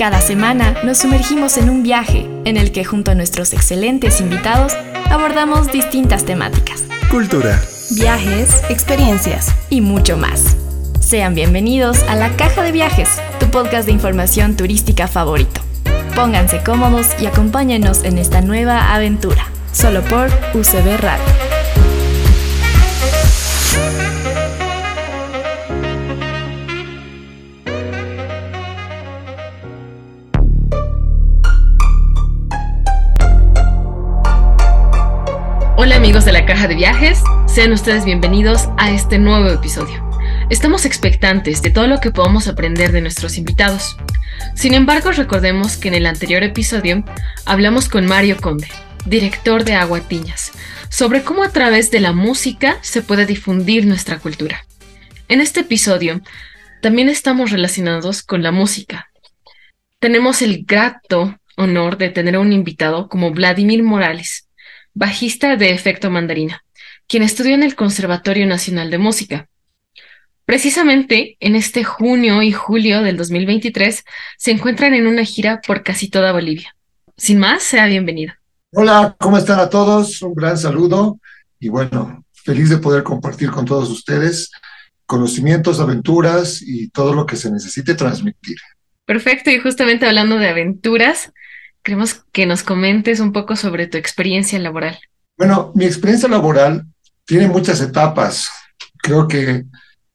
Cada semana nos sumergimos en un viaje en el que junto a nuestros excelentes invitados abordamos distintas temáticas. Cultura, Viajes, experiencias y mucho más. Sean bienvenidos a La Caja de Viajes, tu podcast de información turística favorito. Pónganse cómodos y acompáñenos en esta nueva aventura, solo por UCB Radio. Hola amigos de la Caja de Viajes, sean ustedes bienvenidos a este nuevo episodio. Estamos expectantes de todo lo que podamos aprender de nuestros invitados. Sin embargo, recordemos que en el anterior episodio hablamos con Mario Conde, director de Aguatiñas, sobre cómo a través de la música se puede difundir nuestra cultura. En este episodio también estamos relacionados con la música. Tenemos el grato honor de tener a un invitado como Vladimir Morales, bajista de Efecto Mandarina, quien estudió en el Conservatorio Nacional de Música. Precisamente en este junio y julio del 2023 se encuentran en una gira por casi toda Bolivia. Sin más, sea bienvenido. Hola, ¿cómo están a todos? Un gran saludo y bueno, feliz de poder compartir con todos ustedes conocimientos, aventuras y todo lo que se necesite transmitir. Perfecto, y justamente hablando de aventuras, queremos que nos comentes un poco sobre tu experiencia laboral. Bueno, mi experiencia laboral tiene muchas etapas. Creo que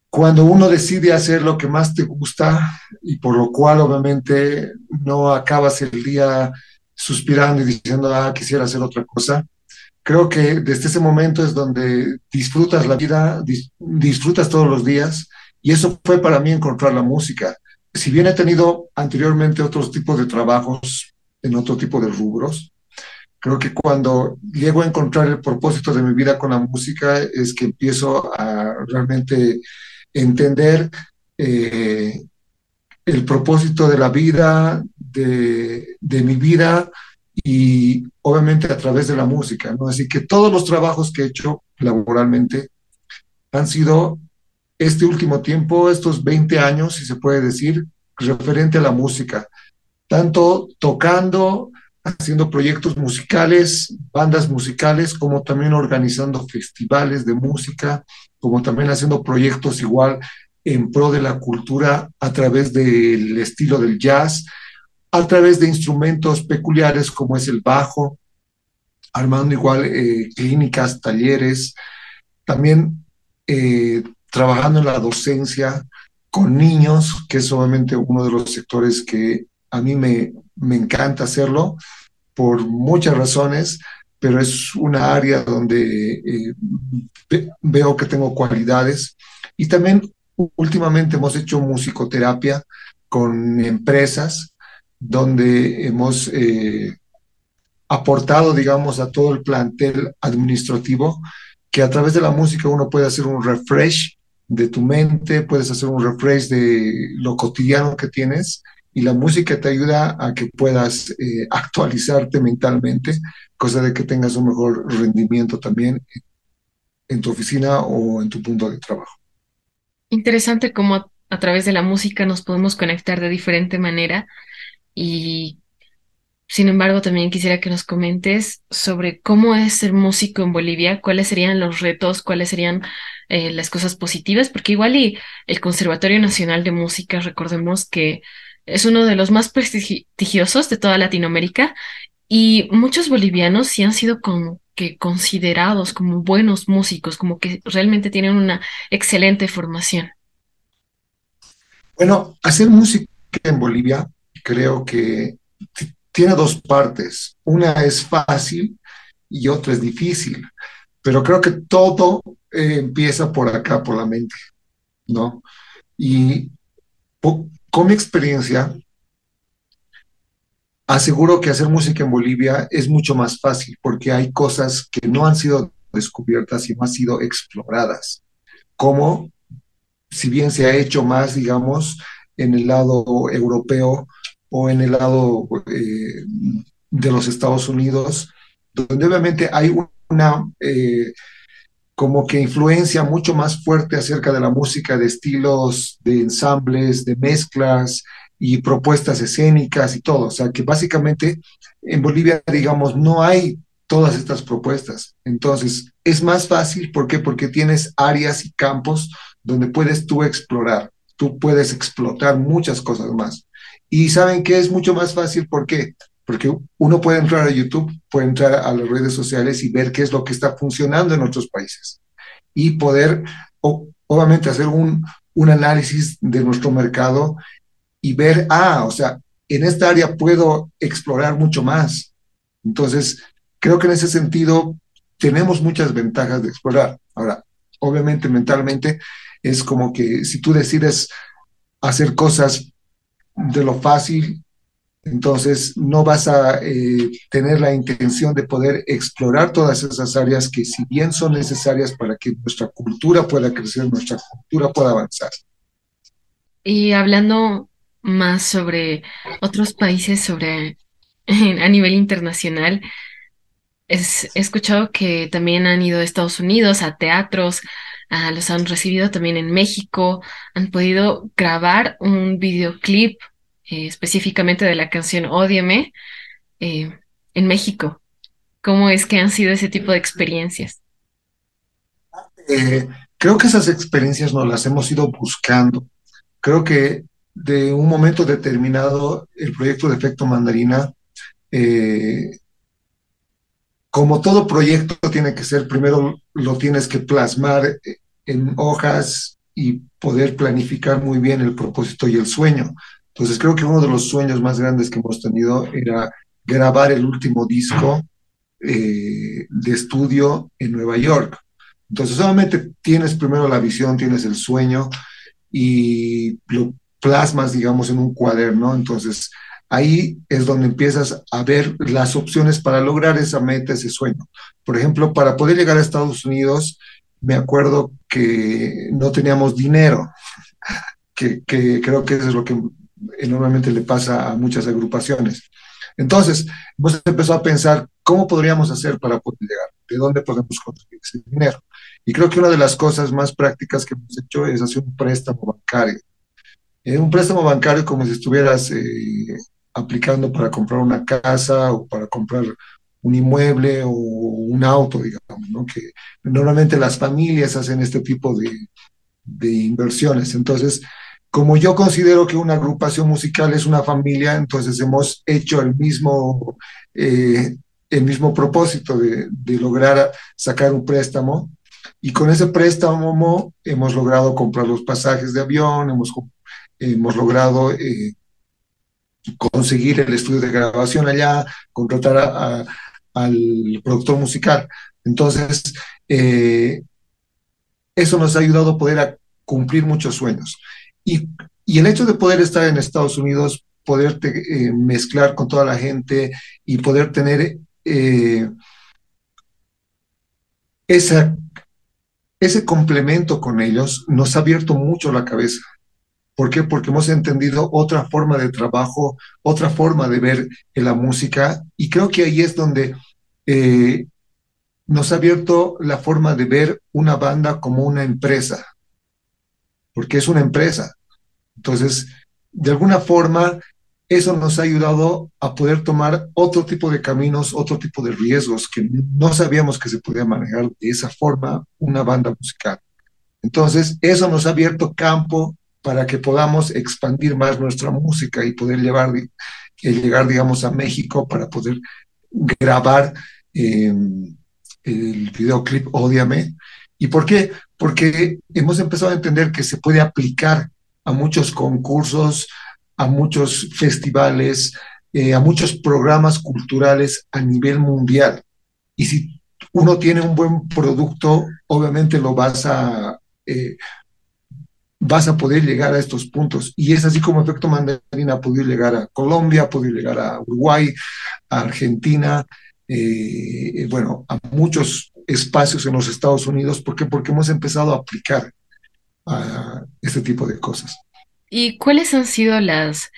cuando uno decide hacer lo que más te gusta y por lo cual obviamente no acabas el día suspirando y diciendo, ah, quisiera hacer otra cosa, creo que desde ese momento es donde disfrutas la vida, dis disfrutas todos los días y eso fue para mí encontrar la música. Si bien he tenido anteriormente otros tipos de trabajos en otro tipo de rubros, creo que cuando llego a encontrar el propósito de mi vida con la música es que empiezo a realmente entender eh, el propósito de la vida, de, de, mi vida y obviamente a través de la música, ¿no? Así que todos los trabajos que he hecho laboralmente han sido este último tiempo, estos 20 años, si se puede decir, referente a la música, tanto tocando, haciendo proyectos musicales, bandas musicales, como también organizando festivales de música, como también haciendo proyectos igual en pro de la cultura a través del estilo del jazz, a través de instrumentos peculiares como es el bajo, armando igual eh, clínicas, talleres, también eh, trabajando en la docencia con niños, que es obviamente uno de los sectores que a mí me, me encanta hacerlo por muchas razones, pero es una área donde eh, veo que tengo cualidades. Y también últimamente hemos hecho musicoterapia con empresas donde hemos eh, aportado, digamos, a todo el plantel administrativo que a través de la música uno puede hacer un refresh de tu mente, puedes hacer un refresh de lo cotidiano que tienes y la música te ayuda a que puedas eh, actualizarte mentalmente, cosa de que tengas un mejor rendimiento también en tu oficina o en tu punto de trabajo. Interesante cómo a través de la música nos podemos conectar de diferente manera y sin embargo también quisiera que nos comentes sobre cómo es ser músico en Bolivia, cuáles serían los retos, cuáles serían eh, las cosas positivas, porque igual y el Conservatorio Nacional de Música, recordemos que es uno de los más prestigiosos de toda Latinoamérica y muchos bolivianos sí han sido como que considerados como buenos músicos, como que realmente tienen una excelente formación. Bueno, hacer música en Bolivia creo que tiene dos partes. Una es fácil y otra es difícil, pero creo que todo eh, empieza por acá, por la mente, ¿no? Y con mi experiencia, aseguro que hacer música en Bolivia es mucho más fácil porque hay cosas que no han sido descubiertas y no han sido exploradas, como si bien se ha hecho más, digamos, en el lado europeo o en el lado eh, de los Estados Unidos, donde obviamente hay una eh, como que influencia mucho más fuerte acerca de la música, de estilos, de ensambles, de mezclas, y propuestas escénicas y todo. O sea, que básicamente en Bolivia, digamos, no hay todas estas propuestas. Entonces, es más fácil, ¿por qué? Porque tienes áreas y campos donde puedes tú explorar, tú puedes explotar muchas cosas más. Y saben que es mucho más fácil, ¿por qué? Porque uno puede entrar a YouTube, puede entrar a las redes sociales y ver qué es lo que está funcionando en otros países. Y poder, obviamente, hacer un, un análisis de nuestro mercado y ver, ah, o sea, en esta área puedo explorar mucho más. Entonces, creo que en ese sentido tenemos muchas ventajas de explorar. Ahora, obviamente mentalmente es como que si tú decides hacer cosas de lo fácil, entonces no vas a eh, tener la intención de poder explorar todas esas áreas que si bien son necesarias para que nuestra cultura pueda crecer, nuestra cultura pueda avanzar. Y hablando más sobre otros países, sobre a nivel internacional, he escuchado que también han ido a Estados Unidos, a teatros, los han recibido también en México, han podido grabar un videoclip eh, específicamente de la canción Ódiame eh, en México. ¿Cómo es que han sido ese tipo de experiencias? Eh, creo que esas experiencias nos las hemos ido buscando. Creo que de un momento determinado el proyecto de efecto mandarina como todo proyecto tiene que ser, primero lo tienes que plasmar en hojas y poder planificar muy bien el propósito y el sueño. Entonces creo que uno de los sueños más grandes que hemos tenido era grabar el último disco eh, de estudio en Nueva York. Entonces solamente tienes primero la visión, tienes el sueño y lo plasmas, digamos, en un cuaderno. Entonces ahí es donde empiezas a ver las opciones para lograr esa meta, ese sueño. Por ejemplo, para poder llegar a Estados Unidos, me acuerdo que no teníamos dinero, que, creo que eso es lo que enormemente le pasa a muchas agrupaciones. Entonces, hemos empezado a pensar cómo podríamos hacer para poder llegar, de dónde podemos conseguir ese dinero. Y creo que una de las cosas más prácticas que hemos hecho es hacer un préstamo bancario. Eh, un préstamo bancario como si estuvieras eh, aplicando para comprar una casa o para comprar un inmueble o un auto, digamos, ¿no? que normalmente las familias hacen este tipo de, de inversiones. Entonces, como yo considero que una agrupación musical es una familia, entonces hemos hecho el mismo, eh, el mismo propósito de, lograr sacar un préstamo. Y con ese préstamo hemos logrado comprar los pasajes de avión, hemos, hemos logrado eh, conseguir el estudio de grabación allá, contratar al productor musical. Entonces, eh, eso nos ha ayudado a poder cumplir muchos sueños. Y, y, el hecho de poder estar en Estados Unidos, poder eh, mezclar con toda la gente y poder tener eh, esa, ese complemento con ellos, nos ha abierto mucho la cabeza. ¿Por qué? Porque hemos entendido otra forma de trabajo, otra forma de ver la música y creo que ahí es donde eh, nos ha abierto la forma de ver una banda como una empresa, porque es una empresa. Entonces, de alguna forma, eso nos ha ayudado a poder tomar otro tipo de caminos, otro tipo de riesgos que no sabíamos que se podía manejar de esa forma una banda musical. Entonces, eso nos ha abierto campo para que podamos expandir más nuestra música y poder llevar, llegar, digamos, a México para poder grabar em, el videoclip Odiame. ¿Y por qué? Porque hemos empezado a entender que se puede aplicar a muchos concursos, a muchos festivales, eh, a muchos programas culturales a nivel mundial. Y si uno tiene un buen producto, obviamente lo vas a, eh, vas a poder llegar a estos puntos. Y es así como Efecto Mandarina ha llegar a Colombia, ha llegar a Uruguay, a Argentina, eh, bueno, a muchos espacios en los Estados Unidos. ¿Por qué? Porque hemos empezado a aplicar a este tipo de cosas. ¿Y cuáles han sido las,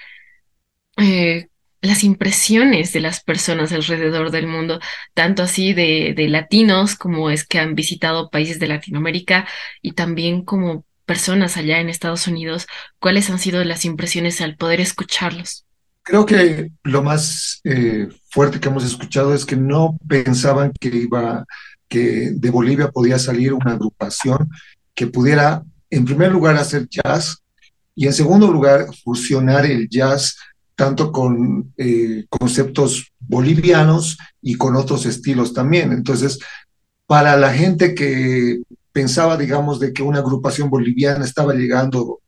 eh, las impresiones de las personas alrededor del mundo, tanto así de, de latinos como es que han visitado países de Latinoamérica y también como personas allá en Estados Unidos, ¿cuáles han sido las impresiones al poder escucharlos? Creo que lo más eh, fuerte que hemos escuchado es que no pensaban que iba, que de Bolivia podía salir una agrupación que pudiera, en primer lugar, hacer jazz y en segundo lugar, fusionar el jazz tanto con eh, conceptos bolivianos y con otros estilos también. Entonces, para la gente que pensaba, digamos, de que una agrupación boliviana estaba llegando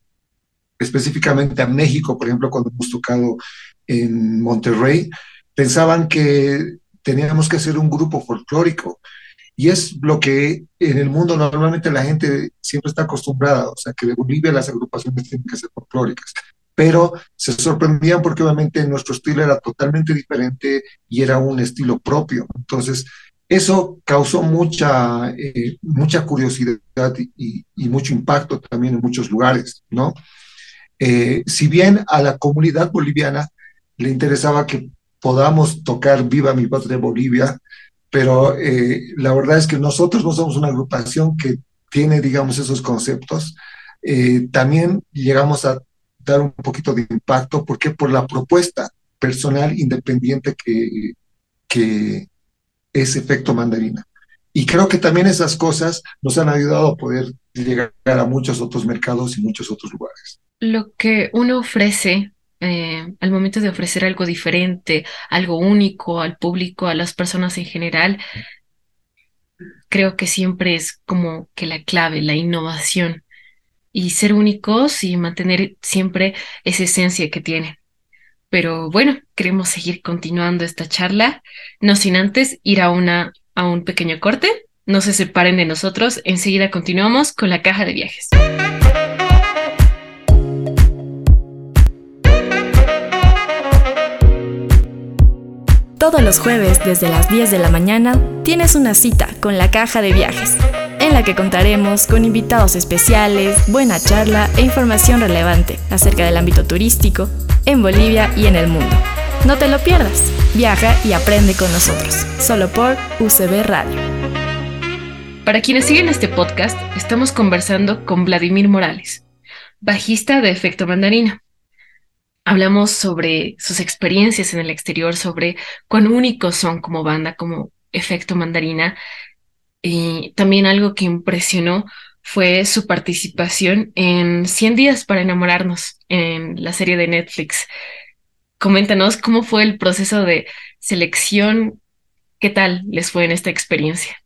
específicamente a México, por ejemplo, cuando hemos tocado en Monterrey, pensaban que teníamos que hacer un grupo folclórico. Y es lo que en el mundo normalmente la gente siempre está acostumbrada, o sea, que de Bolivia las agrupaciones tienen que ser folclóricas. Pero se sorprendían porque obviamente nuestro estilo era totalmente diferente y era un estilo propio. Entonces, eso causó mucha, eh, mucha curiosidad y, mucho impacto también en muchos lugares, ¿no? Eh, si bien a la comunidad boliviana le interesaba que podamos tocar Viva mi patria Bolivia, pero eh, la verdad es que nosotros no somos una agrupación que tiene, digamos, esos conceptos. Eh, también llegamos a dar un poquito de impacto, porque por la propuesta personal independiente que, que es efecto mandarina. Y creo que también esas cosas nos han ayudado a poder llegar a muchos otros mercados y muchos otros lugares. Lo que uno ofrece eh, al momento de ofrecer algo diferente, algo único al público, a las personas en general, creo que siempre es como que la clave, la innovación y ser únicos y mantener siempre esa esencia que tienen. Pero bueno, queremos seguir continuando esta charla, no sin antes ir a, una, a un pequeño corte. No se separen de nosotros, enseguida continuamos con la caja de viajes. Todos los jueves desde las 10 de la mañana tienes una cita con la caja de viajes, en la que contaremos con invitados especiales, buena charla e información relevante acerca del ámbito turístico en Bolivia y en el mundo. No te lo pierdas, viaja y aprende con nosotros, solo por UCB Radio. Para quienes siguen este podcast, estamos conversando con Vladimir Morales, bajista de Efecto Mandarina hablamos sobre sus experiencias en el exterior, sobre cuán únicos son como banda, como efecto mandarina. Y también algo que impresionó fue su participación en 100 días para enamorarnos en la serie de Netflix. Coméntanos cómo fue el proceso de selección, qué tal les fue en esta experiencia.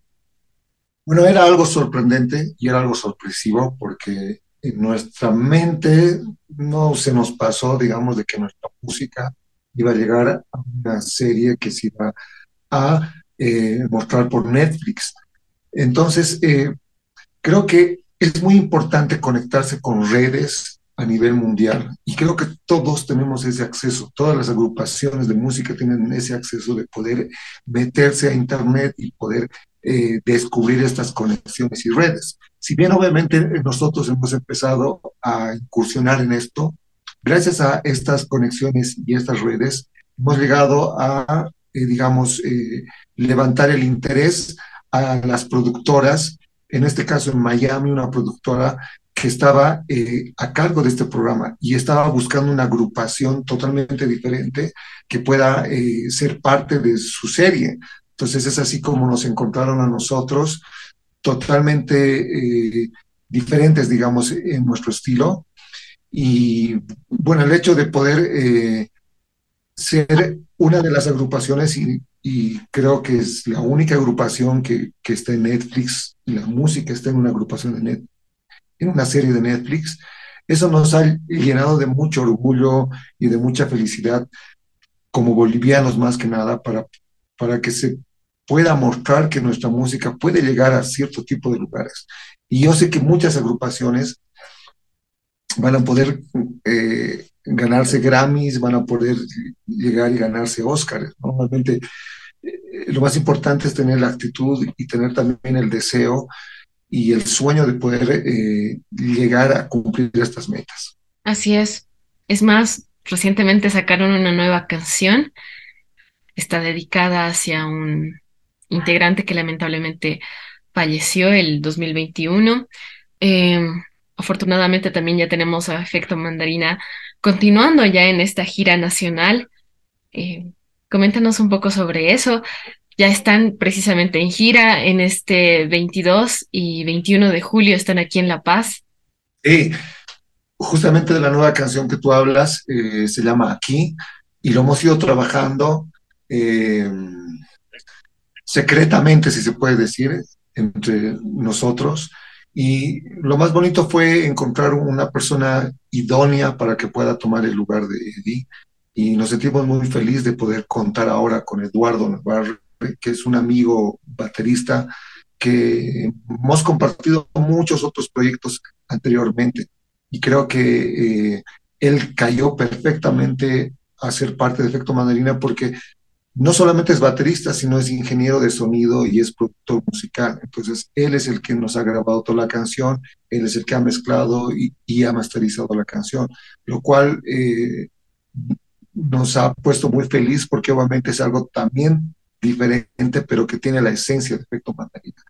Bueno, era algo sorprendente y era algo sorpresivo porque en nuestra mente no se nos pasó, digamos, de que nuestra música iba a llegar a una serie que se iba a eh, mostrar por Netflix. Entonces, eh, creo que es muy importante conectarse con redes a nivel mundial y creo que todos tenemos ese acceso, todas las agrupaciones de música tienen ese acceso de poder meterse a Internet y poder eh, descubrir estas conexiones y redes. Si bien obviamente nosotros hemos empezado a incursionar en esto, gracias a estas conexiones y estas redes, hemos llegado a, eh, digamos, eh, levantar el interés a las productoras, en este caso en Miami, una productora que estaba a cargo de este programa y estaba buscando una agrupación totalmente diferente que pueda ser parte de su serie, entonces es así como nos encontraron a nosotros, totalmente eh, diferentes, digamos, en nuestro estilo. Y bueno, el hecho de poder eh, ser una de las agrupaciones y, creo que es la única agrupación que, que, está en Netflix, y la música está en una agrupación de net, en una serie de Netflix, eso nos ha llenado de mucho orgullo y de mucha felicidad como bolivianos más que nada para para que se pueda mostrar que nuestra música puede llegar a cierto tipo de lugares. Y yo sé que muchas agrupaciones van a poder eh, ganarse Grammys, van a poder llegar y ganarse Oscars. Normalmente eh, lo más importante es tener la actitud y tener también el deseo y el sueño de poder eh, llegar a cumplir estas metas. Así es. Es más, recientemente sacaron una nueva canción está dedicada hacia un integrante que lamentablemente falleció el 2021. Em, afortunadamente también ya tenemos a Efecto Mandarina continuando ya en esta gira nacional. Eh, coméntanos un poco sobre eso. Ya están precisamente en gira en este 22 y 21 de julio, están aquí en La Paz. Sí, justamente de la nueva canción que tú hablas, eh, se llama Aquí, y lo hemos ido trabajando eh, secretamente, si se puede decir, entre nosotros. Y lo más bonito fue encontrar una persona idónea para que pueda tomar el lugar de Eddie. Y nos sentimos muy felices de poder contar ahora con Eduardo Navarre, que es un amigo baterista que hemos compartido muchos otros proyectos anteriormente. Y creo que eh, él cayó perfectamente a ser parte de Efecto Mandarina porque no solamente es baterista, sino es ingeniero de sonido y es productor musical. Entonces, él es el que nos ha grabado toda la canción, él es el que ha mezclado y, ha masterizado la canción, lo cual eh, nos ha puesto muy feliz porque obviamente es algo también diferente, pero que tiene la esencia de Efecto Mandarina.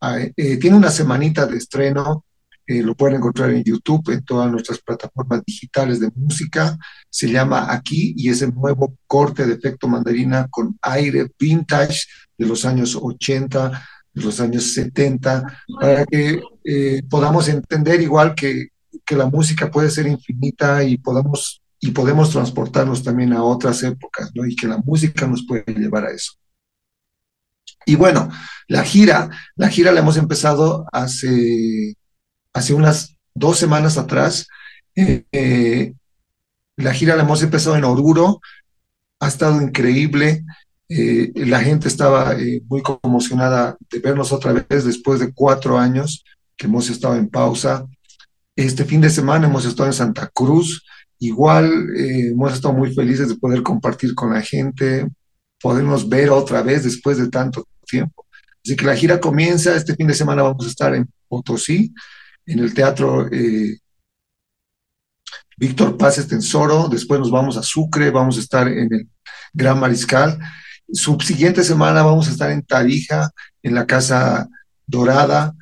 Ah, eh, tiene una semanita de estreno, eh, lo pueden encontrar en YouTube, en todas nuestras plataformas digitales de música. Se llama Aquí y es el nuevo corte de efecto mandarina con aire vintage de los años 80, de los años 70, para que eh, podamos entender igual que, que la música puede ser infinita y podamos y podemos transportarnos también a otras épocas, ¿no? Y que la música nos puede llevar a eso. Y bueno, la gira, la gira la hemos empezado hace hace unas dos semanas atrás. Eh, eh, la gira la hemos empezado en Oruro, ha estado increíble. Eh, la gente estaba muy conmocionada de vernos otra vez después de cuatro años que hemos estado en pausa. Este fin de semana hemos estado en Santa Cruz. Igual hemos estado muy felices de poder compartir con la gente, podernos ver otra vez después de tanto tiempo. Así que la gira comienza. Este fin de semana vamos a estar en Potosí en el Teatro eh, Víctor Paz Estensoro, después nos vamos a Sucre, vamos a estar en el Gran Mariscal. Subsiguiente semana vamos a estar en Tarija, en la Casa Dorada,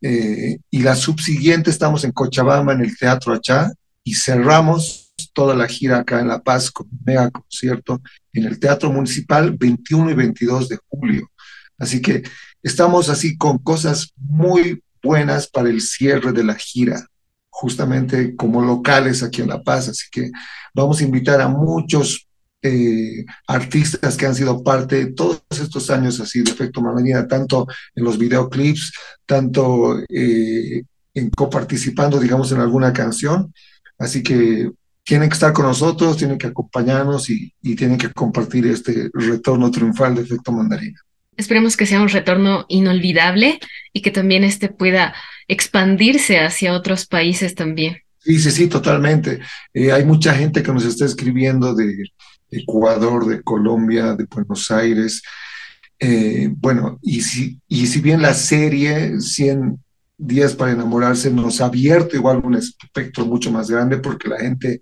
eh, y la subsiguiente estamos en Cochabamba, en el Teatro Achá, y cerramos toda la gira acá en La Paz con un mega concierto en el Teatro Municipal 21 y 22 de julio. Así que estamos así con cosas muy buenas para el cierre de la gira, justamente como locales aquí en La Paz. Así que vamos a invitar a muchos eh, artistas que han sido parte de todos estos años así de Efecto Mandarina, tanto en los videoclips, tanto eh, en coparticipando, digamos, en alguna canción. Así que tienen que estar con nosotros, tienen que acompañarnos y, y tienen que compartir este retorno triunfal de Efecto Mandarina. Esperemos que sea un retorno inolvidable y que también este pueda expandirse hacia otros países también. Sí, sí, sí, totalmente. Eh, hay mucha gente que nos está escribiendo de Ecuador, de Colombia, de Buenos Aires. Eh, bueno, y si, y si bien la serie 100 días para enamorarse nos ha abierto igual un espectro mucho más grande porque la gente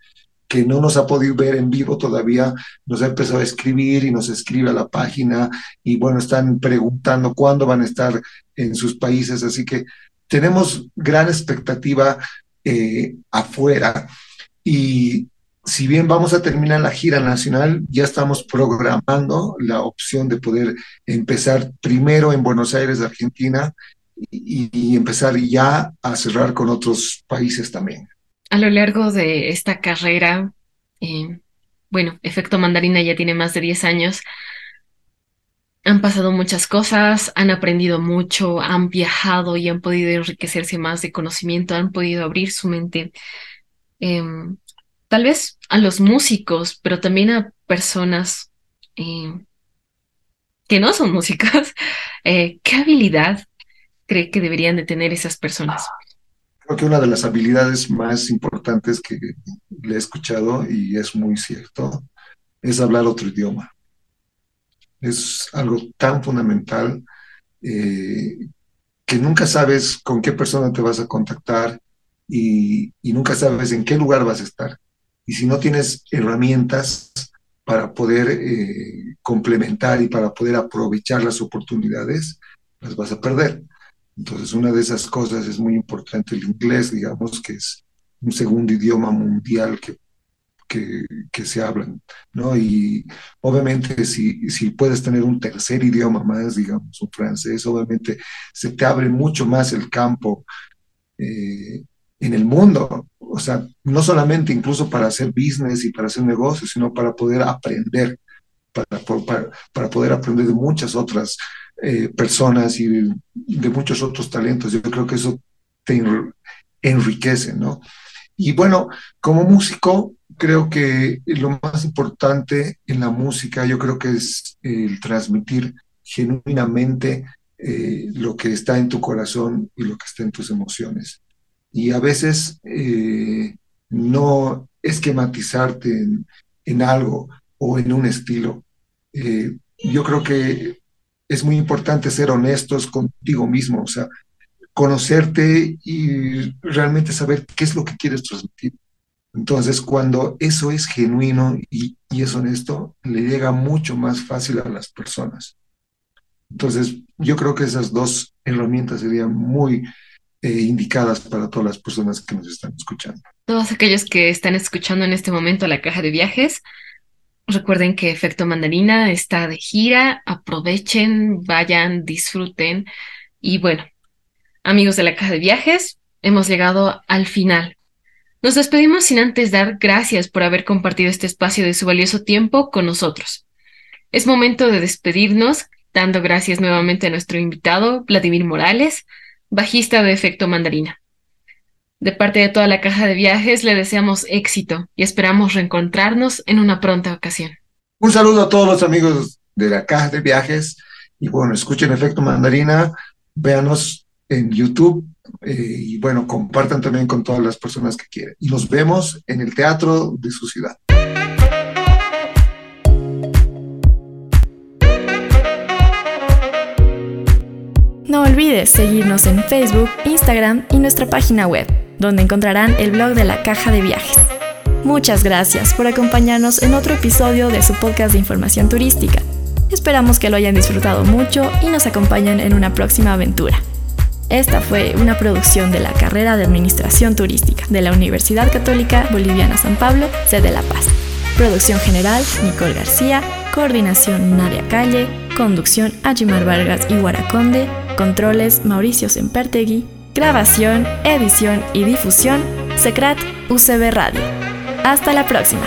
que no nos ha podido ver en vivo todavía, nos ha empezado a escribir y nos escribe a la página y bueno, están preguntando cuándo van a estar en sus países, así que tenemos gran expectativa eh, afuera. Y si bien vamos a terminar la gira nacional, ya estamos programando la opción de poder empezar primero en Buenos Aires, Argentina, y, y empezar ya a cerrar con otros países también a lo largo de esta carrera, eh, bueno, Efecto Mandarina ya tiene más de 10 años, han pasado muchas cosas, han aprendido mucho, han viajado y han podido enriquecerse más de conocimiento, han podido abrir su mente, em, tal vez a los músicos, pero también a personas em, que no son músicos. Eh, ¿Qué habilidad cree que deberían de tener esas personas? Creo que una de las habilidades más importantes que le he escuchado, y es muy cierto, es hablar otro idioma. Es algo tan fundamental eh, que nunca sabes con qué persona te vas a contactar y, nunca sabes en qué lugar vas a estar. Y si no tienes herramientas para poder eh, complementar y para poder aprovechar las oportunidades, las vas a perder. Entonces, una de esas cosas es muy importante el inglés, digamos, que es un segundo idioma mundial que, que, se hablan, ¿no? Y obviamente si, si puedes tener un tercer idioma más, digamos, un francés, obviamente se te abre mucho más el campo eh, en el mundo. O sea, no solamente incluso para hacer business y para hacer negocios, sino para poder aprender, para, para, para poder aprender de muchas otras eh, personas y de, muchos otros talentos. Yo creo que eso te enriquece, ¿no? Y bueno, como músico, creo que lo más importante en la música, yo creo que es el transmitir genuinamente eh, lo que está en tu corazón y lo que está en tus emociones. Y a veces eh, no esquematizarte en, en, algo o en un estilo. Eh, yo creo que es muy importante ser honestos contigo mismo, o sea, conocerte y realmente saber qué es lo que quieres transmitir. Entonces, cuando eso es genuino y, y, es honesto, le llega mucho más fácil a las personas. Entonces, yo creo que esas dos herramientas serían muy eh, indicadas para todas las personas que nos están escuchando. Todos aquellos que están escuchando en este momento la caja de viajes, recuerden que Efecto Mandarina está de gira, aprovechen, vayan, disfruten y bueno, amigos de la caja de viajes, hemos llegado al final nos despedimos sin antes dar gracias por haber compartido este espacio de su valioso tiempo con nosotros. Es momento de despedirnos, dando gracias nuevamente a nuestro invitado, Vladimir Morales, bajista de Efecto Mandarina. De parte de toda la caja de viajes, le deseamos éxito y esperamos reencontrarnos en una pronta ocasión. Un saludo a todos los amigos de la caja de viajes y bueno, escuchen Efecto Mandarina, véanos en YouTube eh, y bueno, compartan también con todas las personas que quieren. Y nos vemos en el teatro de su ciudad. No olvides seguirnos en Facebook, Instagram y nuestra página web, donde encontrarán el blog de la caja de viajes. Muchas gracias por acompañarnos en otro episodio de su podcast de información turística. Esperamos que lo hayan disfrutado mucho y nos acompañen en una próxima aventura. Esta fue una producción de la carrera de Administración Turística de la Universidad Católica Boliviana San Pablo, sede La Paz. Producción general, Nicole García. Coordinación, Nadia Calle. Conducción, Ajimar Vargas y Guaraconde. Controles, Mauricio Sempertegui. Grabación, edición y difusión, Secret UCB Radio. Hasta la próxima.